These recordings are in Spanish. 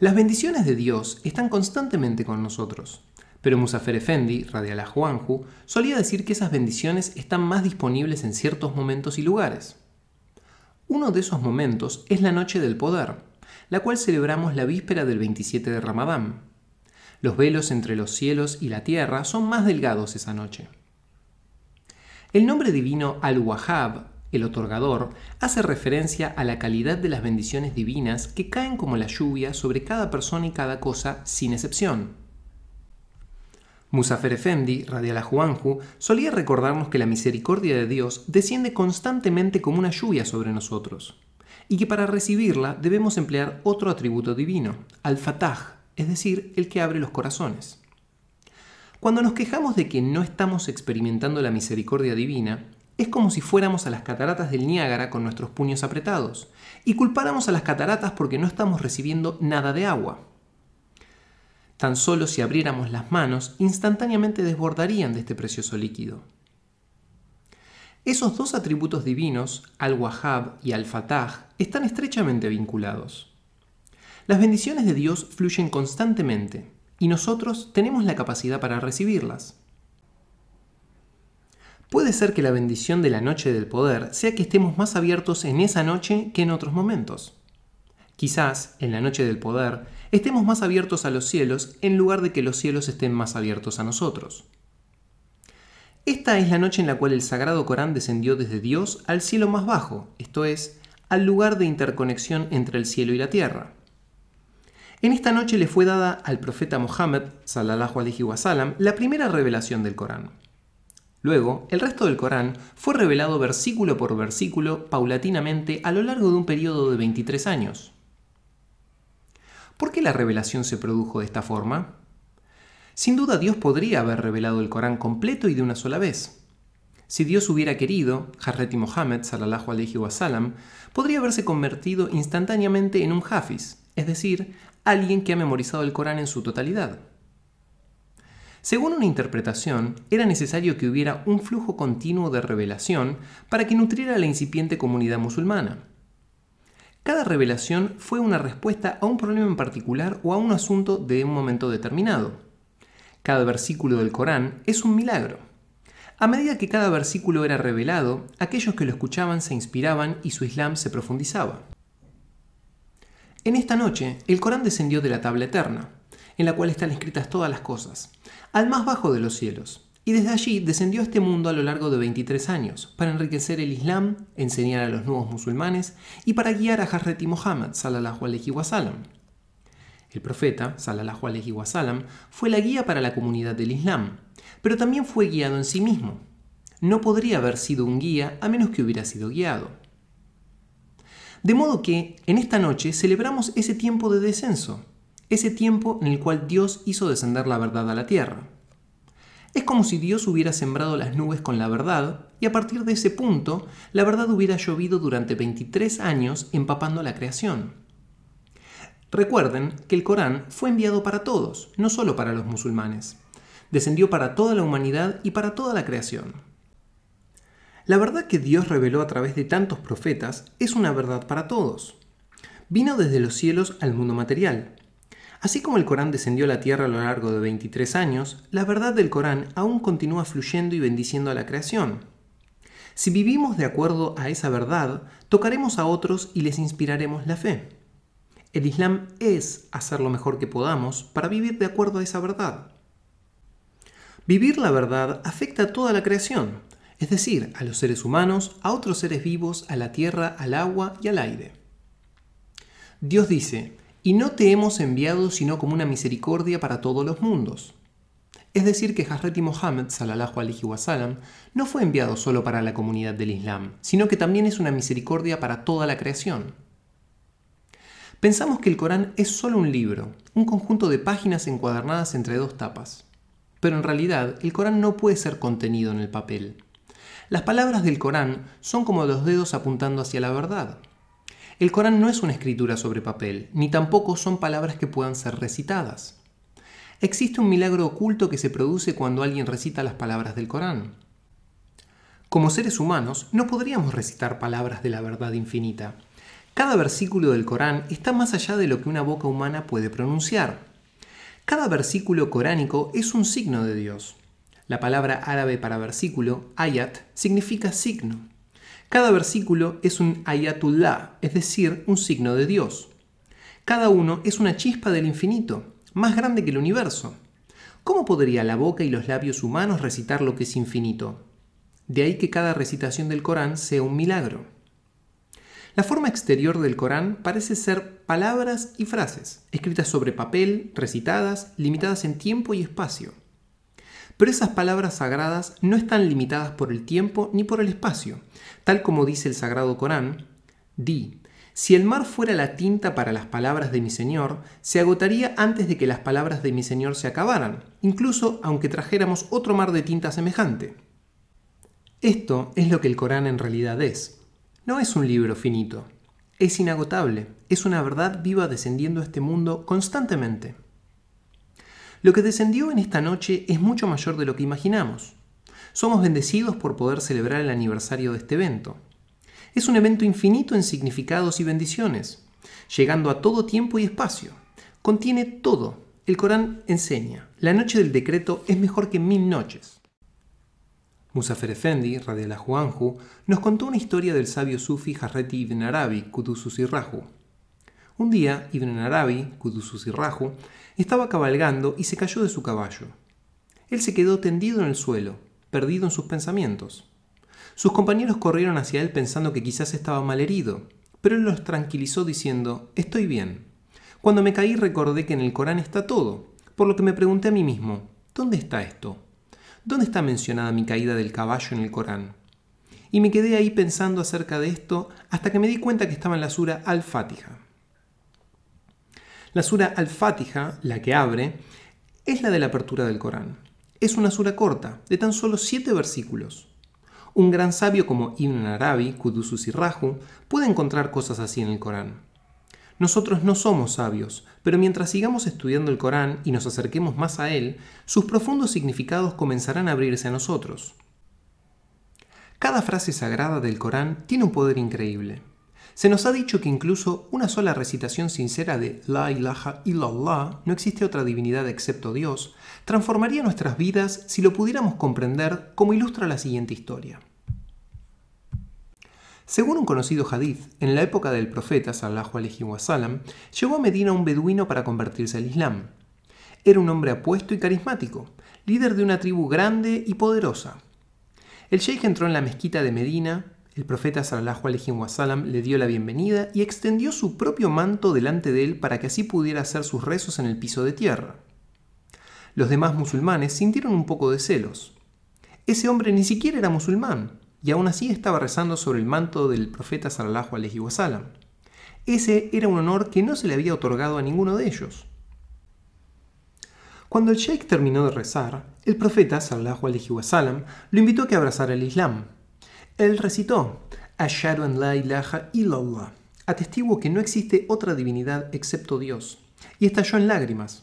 Las bendiciones de Dios están constantemente con nosotros, pero Musafer Efendi, radial solía decir que esas bendiciones están más disponibles en ciertos momentos y lugares. Uno de esos momentos es la Noche del Poder, la cual celebramos la víspera del 27 de Ramadán. Los velos entre los cielos y la tierra son más delgados esa noche. El nombre divino Al-Wahhab, el otorgador, hace referencia a la calidad de las bendiciones divinas que caen como la lluvia sobre cada persona y cada cosa sin excepción. Musafer Efendi, radial Juanju, solía recordarnos que la misericordia de Dios desciende constantemente como una lluvia sobre nosotros, y que para recibirla debemos emplear otro atributo divino, al-Fatah, es decir, el que abre los corazones. Cuando nos quejamos de que no estamos experimentando la misericordia divina, es como si fuéramos a las cataratas del Niágara con nuestros puños apretados y culpáramos a las cataratas porque no estamos recibiendo nada de agua. Tan solo si abriéramos las manos, instantáneamente desbordarían de este precioso líquido. Esos dos atributos divinos, Al-Wahhab y Al-Fatah, están estrechamente vinculados. Las bendiciones de Dios fluyen constantemente y nosotros tenemos la capacidad para recibirlas. Puede ser que la bendición de la noche del poder sea que estemos más abiertos en esa noche que en otros momentos. Quizás, en la noche del poder, estemos más abiertos a los cielos en lugar de que los cielos estén más abiertos a nosotros. Esta es la noche en la cual el Sagrado Corán descendió desde Dios al cielo más bajo, esto es, al lugar de interconexión entre el cielo y la tierra. En esta noche le fue dada al profeta Mohammed, sallallahu alaihi wasallam, la primera revelación del Corán. Luego, el resto del Corán fue revelado versículo por versículo paulatinamente a lo largo de un periodo de 23 años. ¿Por qué la revelación se produjo de esta forma? Sin duda Dios podría haber revelado el Corán completo y de una sola vez. Si Dios hubiera querido, Harreti Mohammed sallallahu alaihi wasallam podría haberse convertido instantáneamente en un hafiz, es decir, alguien que ha memorizado el Corán en su totalidad. Según una interpretación, era necesario que hubiera un flujo continuo de revelación para que nutriera la incipiente comunidad musulmana. Cada revelación fue una respuesta a un problema en particular o a un asunto de un momento determinado. Cada versículo del Corán es un milagro. A medida que cada versículo era revelado, aquellos que lo escuchaban se inspiraban y su Islam se profundizaba. En esta noche, el Corán descendió de la tabla eterna, en la cual están escritas todas las cosas, al más bajo de los cielos, y desde allí descendió a este mundo a lo largo de 23 años, para enriquecer el Islam, enseñar a los nuevos musulmanes y para guiar a Hazreti Muhammad sallallahu alaihi wasallam. El profeta sallallahu alaihi wasallam fue la guía para la comunidad del Islam, pero también fue guiado en sí mismo. No podría haber sido un guía a menos que hubiera sido guiado. De modo que en esta noche celebramos ese tiempo de descenso, ese tiempo en el cual Dios hizo descender la verdad a la tierra. Es como si Dios hubiera sembrado las nubes con la verdad y a partir de ese punto la verdad hubiera llovido durante 23 años empapando la creación. Recuerden que el Corán fue enviado para todos, no solo para los musulmanes. Descendió para toda la humanidad y para toda la creación. La verdad que Dios reveló a través de tantos profetas es una verdad para todos. Vino desde los cielos al mundo material. Así como el Corán descendió a la tierra a lo largo de 23 años, la verdad del Corán aún continúa fluyendo y bendiciendo a la creación. Si vivimos de acuerdo a esa verdad, tocaremos a otros y les inspiraremos la fe. El Islam es hacer lo mejor que podamos para vivir de acuerdo a esa verdad. Vivir la verdad afecta a toda la creación, es decir, a los seres humanos, a otros seres vivos, a la tierra, al agua y al aire. Dios dice, y no te hemos enviado sino como una misericordia para todos los mundos. Es decir, que Hazreti Mohammed sallallahu alaihi no fue enviado solo para la comunidad del Islam, sino que también es una misericordia para toda la creación. Pensamos que el Corán es solo un libro, un conjunto de páginas encuadernadas entre dos tapas. Pero en realidad, el Corán no puede ser contenido en el papel. Las palabras del Corán son como los dedos apuntando hacia la verdad. El Corán no es una escritura sobre papel, ni tampoco son palabras que puedan ser recitadas. Existe un milagro oculto que se produce cuando alguien recita las palabras del Corán. Como seres humanos, no podríamos recitar palabras de la verdad infinita. Cada versículo del Corán está más allá de lo que una boca humana puede pronunciar. Cada versículo coránico es un signo de Dios. La palabra árabe para versículo, ayat, significa signo. Cada versículo es un ayatullah, es decir, un signo de Dios. Cada uno es una chispa del infinito, más grande que el universo. ¿Cómo podría la boca y los labios humanos recitar lo que es infinito? De ahí que cada recitación del Corán sea un milagro. La forma exterior del Corán parece ser palabras y frases, escritas sobre papel, recitadas, limitadas en tiempo y espacio. Pero esas palabras sagradas no están limitadas por el tiempo ni por el espacio, tal como dice el Sagrado Corán, di, si el mar fuera la tinta para las palabras de mi Señor, se agotaría antes de que las palabras de mi Señor se acabaran, incluso aunque trajéramos otro mar de tinta semejante. Esto es lo que el Corán en realidad es. No es un libro finito, es inagotable, es una verdad viva descendiendo a este mundo constantemente. Lo que descendió en esta noche es mucho mayor de lo que imaginamos. Somos bendecidos por poder celebrar el aniversario de este evento. Es un evento infinito en significados y bendiciones, llegando a todo tiempo y espacio. Contiene todo. El Corán enseña, la noche del decreto es mejor que mil noches. Musafer Efendi, radiallahu anhu, nos contó una historia del sabio sufi Harreti ibn Arabi, Kudusus Raju. Un día, Ibn Arabi, Kudusus Raju, estaba cabalgando y se cayó de su caballo. Él se quedó tendido en el suelo, perdido en sus pensamientos. Sus compañeros corrieron hacia él pensando que quizás estaba mal herido, pero él los tranquilizó diciendo, Estoy bien. Cuando me caí recordé que en el Corán está todo, por lo que me pregunté a mí mismo, ¿dónde está esto? ¿Dónde está mencionada mi caída del caballo en el Corán? Y me quedé ahí pensando acerca de esto hasta que me di cuenta que estaba en la sura Al-Fatiha. La sura Al-Fatiha, la que abre, es la de la apertura del Corán. Es una sura corta, de tan solo siete versículos. Un gran sabio como Ibn Arabi, Kudusus y Raju, puede encontrar cosas así en el Corán. Nosotros no somos sabios, pero mientras sigamos estudiando el Corán y nos acerquemos más a él, sus profundos significados comenzarán a abrirse a nosotros. Cada frase sagrada del Corán tiene un poder increíble. Se nos ha dicho que incluso una sola recitación sincera de La ilaha illallah, no existe otra divinidad excepto Dios, transformaría nuestras vidas si lo pudiéramos comprender como ilustra la siguiente historia. Según un conocido hadith, en la época del profeta sallallahu alaihi wasallam, llegó a Medina un beduino para convertirse al Islam. Era un hombre apuesto y carismático, líder de una tribu grande y poderosa. El sheikh entró en la mezquita de Medina, el profeta sallallahu alaihi wasallam le dio la bienvenida y extendió su propio manto delante de él para que así pudiera hacer sus rezos en el piso de tierra. Los demás musulmanes sintieron un poco de celos. Ese hombre ni siquiera era musulmán, y aún así estaba rezando sobre el manto del profeta sallallahu alaihi wasallam. Ese era un honor que no se le había otorgado a ninguno de ellos. Cuando el sheikh terminó de rezar, el profeta sallallahu alaihi wasallam lo invitó a que abrazara el Islam. Él recitó: Ashhadu an la ilaha illallah. Atestiguo que no existe otra divinidad excepto Dios. Y estalló en lágrimas.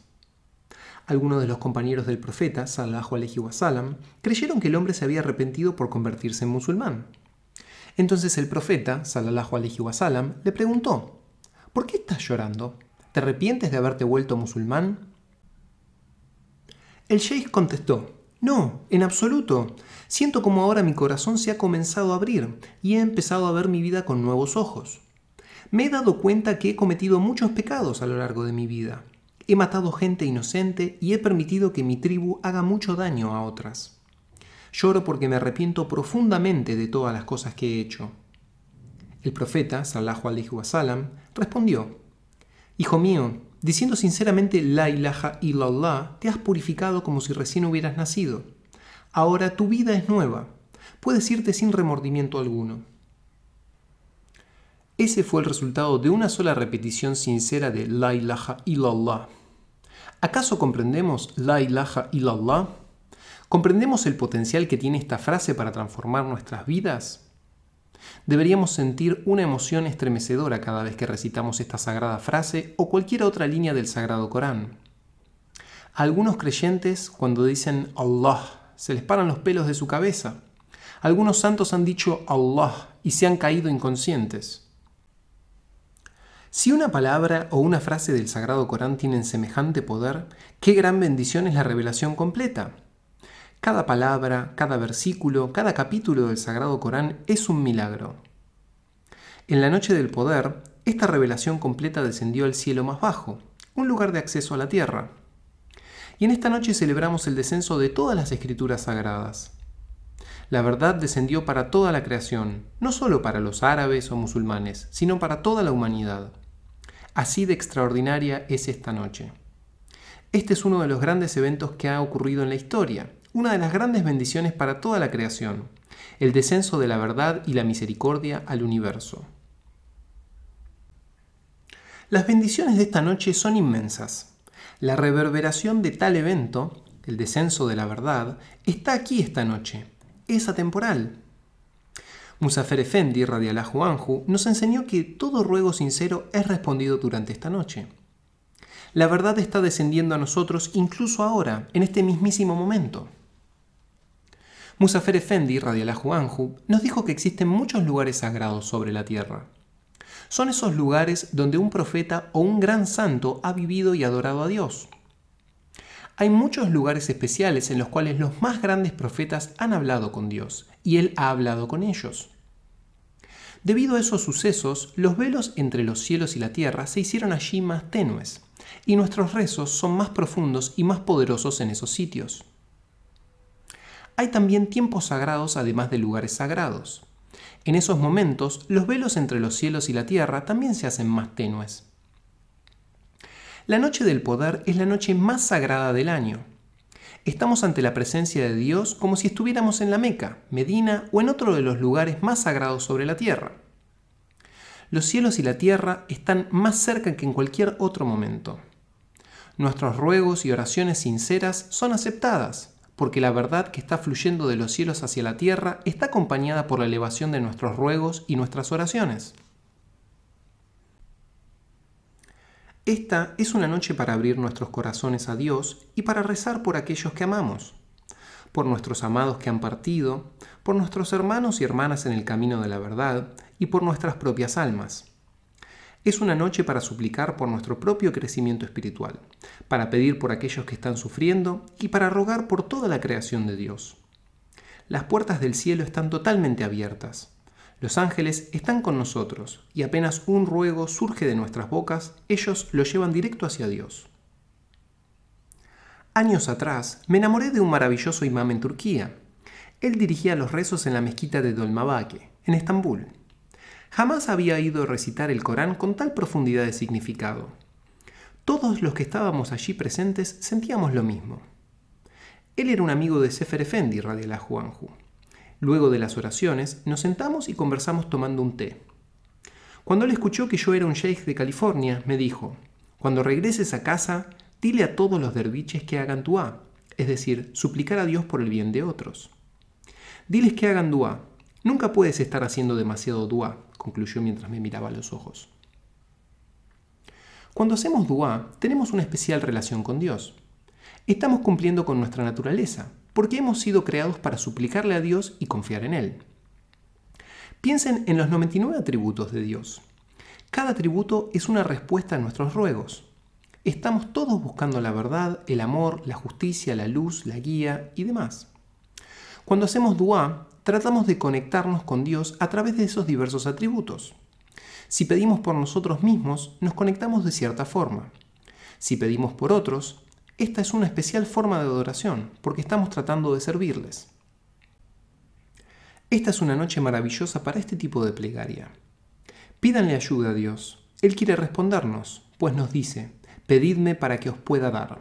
Algunos de los compañeros del profeta, sallallahu alaihi wasallam, creyeron que el hombre se había arrepentido por convertirse en musulmán. Entonces el profeta, sallallahu alaihi wasallam, le preguntó: ¿Por qué estás llorando? ¿Te arrepientes de haberte vuelto musulmán? El sheikh contestó: No, en absoluto. Siento como ahora mi corazón se ha comenzado a abrir y he empezado a ver mi vida con nuevos ojos. Me he dado cuenta que he cometido muchos pecados a lo largo de mi vida He matado gente inocente y he permitido que mi tribu haga mucho daño a otras. Lloro porque me arrepiento profundamente de todas las cosas que he hecho. El profeta, sallallahu alaihi wasallam, respondió: Hijo mío, diciendo sinceramente la ilaha illallah, te has purificado como si recién hubieras nacido. Ahora tu vida es nueva. Puedes irte sin remordimiento alguno. Ese fue el resultado de una sola repetición sincera de La ilaha illallah. ¿Acaso comprendemos La ilaha illallah? ¿Comprendemos el potencial que tiene esta frase para transformar nuestras vidas? Deberíamos sentir una emoción estremecedora cada vez que recitamos esta sagrada frase o cualquier otra línea del Sagrado Corán. A algunos creyentes, cuando dicen Allah, se les paran los pelos de su cabeza. Algunos santos han dicho Allah y se han caído inconscientes. Si una palabra o una frase del Sagrado Corán tienen semejante poder, qué gran bendición es la revelación completa. Cada palabra, cada versículo, cada capítulo del Sagrado Corán es un milagro. En la noche del poder, esta revelación completa descendió al cielo más bajo, un lugar de acceso a la tierra. Y en esta noche celebramos el descenso de todas las escrituras sagradas. La verdad descendió para toda la creación, no solo para los árabes o musulmanes, sino para toda la humanidad. Así de extraordinaria es esta noche. Este es uno de los grandes eventos que ha ocurrido en la historia, una de las grandes bendiciones para toda la creación, el descenso de la verdad y la misericordia al universo. Las bendiciones de esta noche son inmensas. La reverberación de tal evento, el descenso de la verdad, está aquí esta noche, es atemporal. Musafer Efendi, radiallahu anhu, nos enseñó que todo ruego sincero es respondido durante esta noche. La verdad está descendiendo a nosotros incluso ahora, en este mismísimo momento. Musafer Efendi, radiallahu anhu, nos dijo que existen muchos lugares sagrados sobre la tierra. Son esos lugares donde un profeta o un gran santo ha vivido y adorado a Dios. Hay muchos lugares especiales en los cuales los más grandes profetas han hablado con Dios y Él ha hablado con ellos. Debido a esos sucesos, los velos entre los cielos y la tierra se hicieron allí más tenues, y nuestros rezos son más profundos y más poderosos en esos sitios. Hay también tiempos sagrados además de lugares sagrados. En esos momentos, los velos entre los cielos y la tierra también se hacen más tenues. La noche del poder es la noche más sagrada del año. Estamos ante la presencia de Dios como si estuviéramos en la Meca, Medina o en otro de los lugares más sagrados sobre la tierra. Los cielos y la tierra están más cerca que en cualquier otro momento. Nuestros ruegos y oraciones sinceras son aceptadas, porque la verdad que está fluyendo de los cielos hacia la tierra está acompañada por la elevación de nuestros ruegos y nuestras oraciones. Esta es una noche para abrir nuestros corazones a Dios y para rezar por aquellos que amamos, por nuestros amados que han partido, por nuestros hermanos y hermanas en el camino de la verdad y por nuestras propias almas. Es una noche para suplicar por nuestro propio crecimiento espiritual, para pedir por aquellos que están sufriendo y para rogar por toda la creación de Dios. Las puertas del cielo están totalmente abiertas. Los ángeles están con nosotros y apenas un ruego surge de nuestras bocas, ellos lo llevan directo hacia Dios. Años atrás me enamoré de un maravilloso imán en Turquía. Él dirigía los rezos en la mezquita de Dolmabake, en Estambul. Jamás había ido a recitar el Corán con tal profundidad de significado. Todos los que estábamos allí presentes sentíamos lo mismo. Él era un amigo de Sefer Efendi, la Juanju. Luego de las oraciones, nos sentamos y conversamos tomando un té. Cuando él escuchó que yo era un sheikh de California, me dijo, cuando regreses a casa, dile a todos los derviches que hagan duá, es decir, suplicar a Dios por el bien de otros. Diles que hagan duá. Nunca puedes estar haciendo demasiado duá, concluyó mientras me miraba a los ojos. Cuando hacemos duá, tenemos una especial relación con Dios. Estamos cumpliendo con nuestra naturaleza, porque hemos sido creados para suplicarle a Dios y confiar en Él. Piensen en los 99 atributos de Dios. Cada atributo es una respuesta a nuestros ruegos. Estamos todos buscando la verdad, el amor, la justicia, la luz, la guía y demás. Cuando hacemos dua, tratamos de conectarnos con Dios a través de esos diversos atributos. Si pedimos por nosotros mismos, nos conectamos de cierta forma. Si pedimos por otros, esta es una especial forma de adoración, porque estamos tratando de servirles. Esta es una noche maravillosa para este tipo de plegaria. Pídanle ayuda a Dios. Él quiere respondernos, pues nos dice, pedidme para que os pueda dar.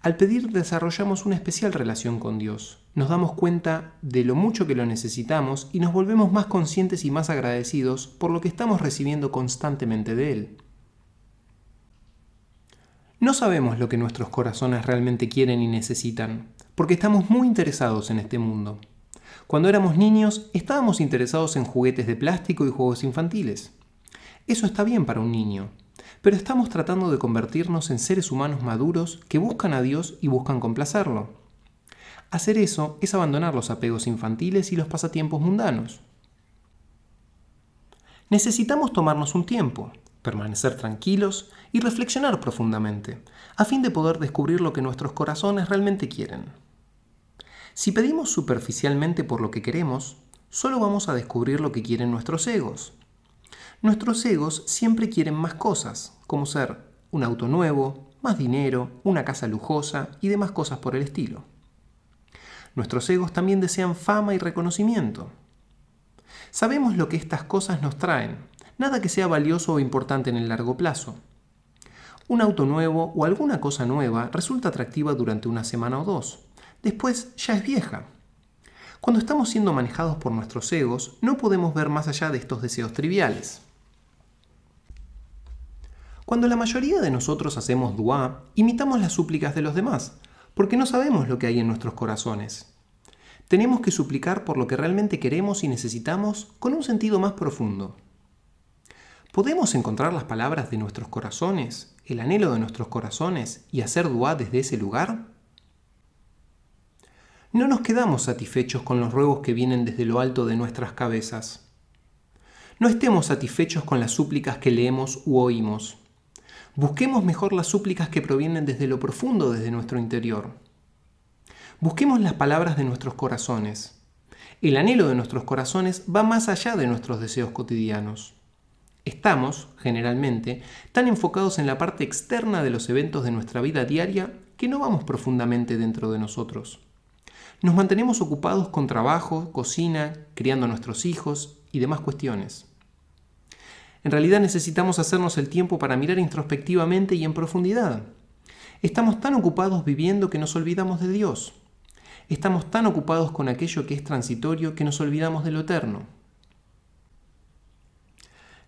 Al pedir desarrollamos una especial relación con Dios, nos damos cuenta de lo mucho que lo necesitamos y nos volvemos más conscientes y más agradecidos por lo que estamos recibiendo constantemente de Él. No sabemos lo que nuestros corazones realmente quieren y necesitan, porque estamos muy interesados en este mundo. Cuando éramos niños, estábamos interesados en juguetes de plástico y juegos infantiles. Eso está bien para un niño, pero estamos tratando de convertirnos en seres humanos maduros que buscan a Dios y buscan complacerlo. Hacer eso es abandonar los apegos infantiles y los pasatiempos mundanos. Necesitamos tomarnos un tiempo, permanecer tranquilos y reflexionar profundamente, a fin de poder descubrir lo que nuestros corazones realmente quieren. Si pedimos superficialmente por lo que queremos, solo vamos a descubrir lo que quieren nuestros egos. Nuestros egos siempre quieren más cosas, como ser un auto nuevo, más dinero, una casa lujosa y demás cosas por el estilo. Nuestros egos también desean fama y reconocimiento. Sabemos lo que estas cosas nos traen, nada que sea valioso o importante en el largo plazo. Un auto nuevo o alguna cosa nueva resulta atractiva durante una semana o dos. Después ya es vieja. Cuando estamos siendo manejados por nuestros egos, no podemos ver más allá de estos deseos triviales. Cuando la mayoría de nosotros hacemos dua, imitamos las súplicas de los demás, porque no sabemos lo que hay en nuestros corazones. Tenemos que suplicar por lo que realmente queremos y necesitamos con un sentido más profundo. ¿Podemos encontrar las palabras de nuestros corazones, el anhelo de nuestros corazones y hacer dua desde ese lugar? No nos quedamos satisfechos con los ruegos que vienen desde lo alto de nuestras cabezas. No estemos satisfechos con las súplicas que leemos u oímos. Busquemos mejor las súplicas que provienen desde lo profundo, desde nuestro interior. Busquemos las palabras de nuestros corazones. El anhelo de nuestros corazones va más allá de nuestros deseos cotidianos. Estamos, generalmente, tan enfocados en la parte externa de los eventos de nuestra vida diaria que no vamos profundamente dentro de nosotros. Nos mantenemos ocupados con trabajo, cocina, criando a nuestros hijos y demás cuestiones. En realidad necesitamos hacernos el tiempo para mirar introspectivamente y en profundidad. Estamos tan ocupados viviendo que nos olvidamos de Dios. Estamos tan ocupados con aquello que es transitorio que nos olvidamos de lo eterno.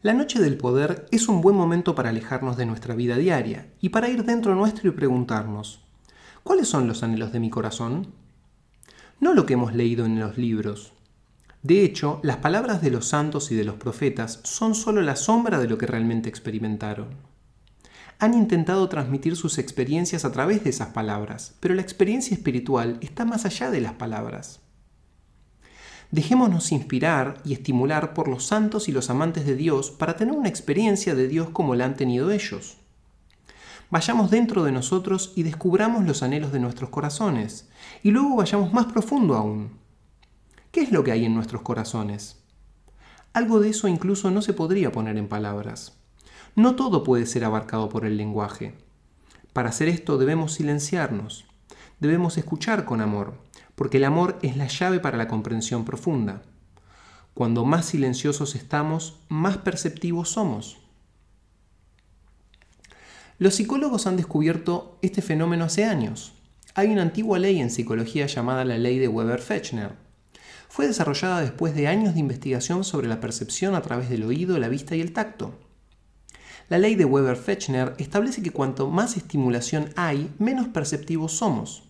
La noche del poder es un buen momento para alejarnos de nuestra vida diaria y para ir dentro nuestro y preguntarnos, ¿cuáles son los anhelos de mi corazón? No lo que hemos leído en los libros, de hecho, las palabras de los santos y de los profetas son solo la sombra de lo que realmente experimentaron. Han intentado transmitir sus experiencias a través de esas palabras, pero la experiencia espiritual está más allá de las palabras. Dejémonos inspirar y estimular por los santos y los amantes de Dios para tener una experiencia de Dios como la han tenido ellos. Vayamos dentro de nosotros y descubramos los anhelos de nuestros corazones, y luego vayamos más profundo aún. ¿Qué es lo que hay en nuestros corazones? Algo de eso incluso no se podría poner en palabras. No todo puede ser abarcado por el lenguaje. Para hacer esto debemos silenciarnos, debemos escuchar con amor, porque el amor es la llave para la comprensión profunda. Cuando más silenciosos estamos, más perceptivos somos. Los psicólogos han descubierto este fenómeno hace años. Hay una antigua ley en psicología llamada la ley de Weber-Fechner, fue desarrollada después de años de investigación sobre la percepción a través del oído, la vista y el tacto. La ley de Weber-Fechner establece que cuanto más estimulación hay, menos perceptivos somos.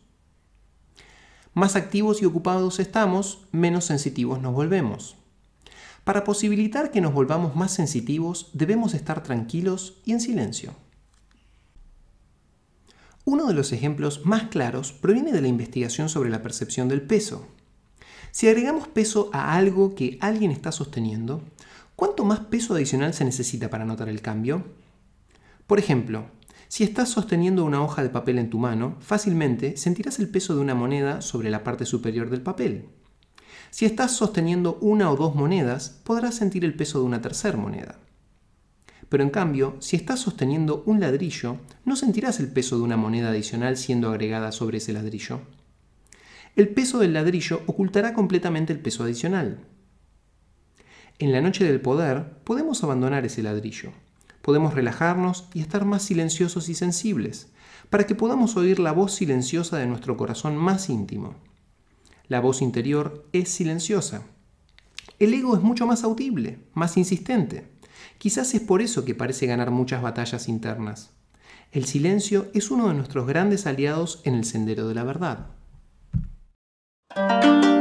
Más activos y ocupados estamos, menos sensitivos nos volvemos. Para posibilitar que nos volvamos más sensitivos, debemos estar tranquilos y en silencio. Uno de los ejemplos más claros proviene de la investigación sobre la percepción del peso. Si agregamos peso a algo que alguien está sosteniendo, ¿cuánto más peso adicional se necesita para notar el cambio? Por ejemplo, si estás sosteniendo una hoja de papel en tu mano, fácilmente sentirás el peso de una moneda sobre la parte superior del papel. Si estás sosteniendo una o dos monedas, podrás sentir el peso de una tercera moneda. Pero en cambio, si estás sosteniendo un ladrillo, no sentirás el peso de una moneda adicional siendo agregada sobre ese ladrillo el peso del ladrillo ocultará completamente el peso adicional. En la noche del poder podemos abandonar ese ladrillo. Podemos relajarnos y estar más silenciosos y sensibles, para que podamos oír la voz silenciosa de nuestro corazón más íntimo. La voz interior es silenciosa. El ego es mucho más audible, más insistente. Quizás es por eso que parece ganar muchas batallas internas. El silencio es uno de nuestros grandes aliados en el sendero de la verdad. Thank you.